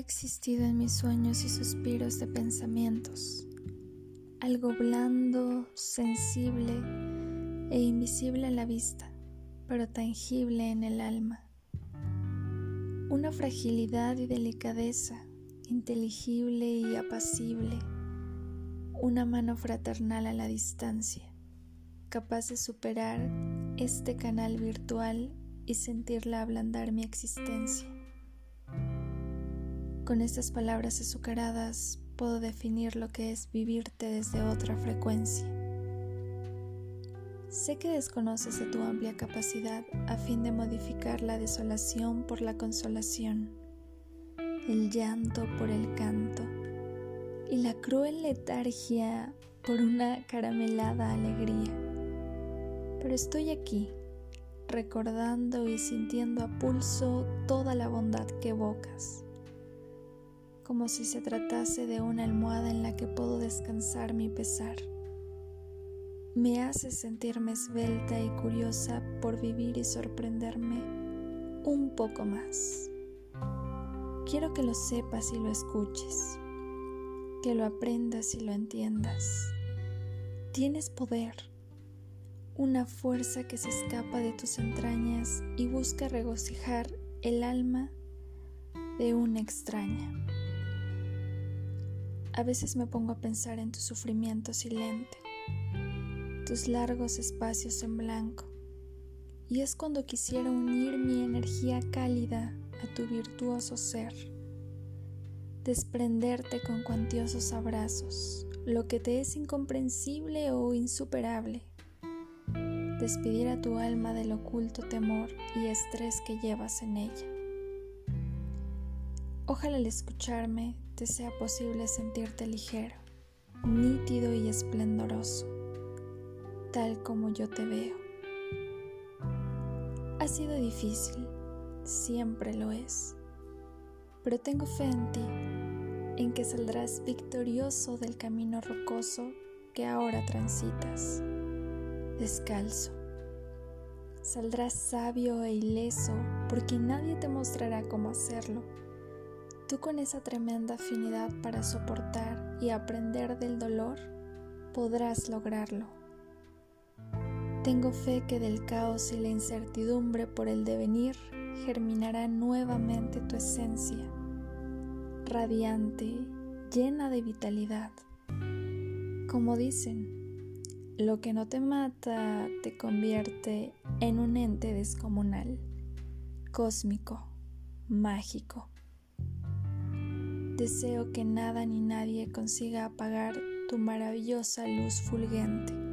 existido en mis sueños y suspiros de pensamientos, algo blando, sensible e invisible a la vista, pero tangible en el alma. Una fragilidad y delicadeza, inteligible y apacible, una mano fraternal a la distancia, capaz de superar este canal virtual y sentirla ablandar mi existencia. Con estas palabras azucaradas puedo definir lo que es vivirte desde otra frecuencia. Sé que desconoces de tu amplia capacidad a fin de modificar la desolación por la consolación, el llanto por el canto y la cruel letargia por una caramelada alegría. Pero estoy aquí, recordando y sintiendo a pulso toda la bondad que evocas como si se tratase de una almohada en la que puedo descansar mi pesar. Me hace sentirme esbelta y curiosa por vivir y sorprenderme un poco más. Quiero que lo sepas y lo escuches, que lo aprendas y lo entiendas. Tienes poder, una fuerza que se escapa de tus entrañas y busca regocijar el alma de una extraña. A veces me pongo a pensar en tu sufrimiento silente, tus largos espacios en blanco, y es cuando quisiera unir mi energía cálida a tu virtuoso ser, desprenderte con cuantiosos abrazos, lo que te es incomprensible o insuperable, despedir a tu alma del oculto temor y estrés que llevas en ella. Ojalá al escucharme sea posible sentirte ligero, nítido y esplendoroso, tal como yo te veo. Ha sido difícil, siempre lo es, pero tengo fe en ti, en que saldrás victorioso del camino rocoso que ahora transitas, descalzo. Saldrás sabio e ileso porque nadie te mostrará cómo hacerlo tú con esa tremenda afinidad para soportar y aprender del dolor, podrás lograrlo. Tengo fe que del caos y la incertidumbre por el devenir germinará nuevamente tu esencia, radiante, llena de vitalidad. Como dicen, lo que no te mata te convierte en un ente descomunal, cósmico, mágico. Deseo que nada ni nadie consiga apagar tu maravillosa luz fulgente.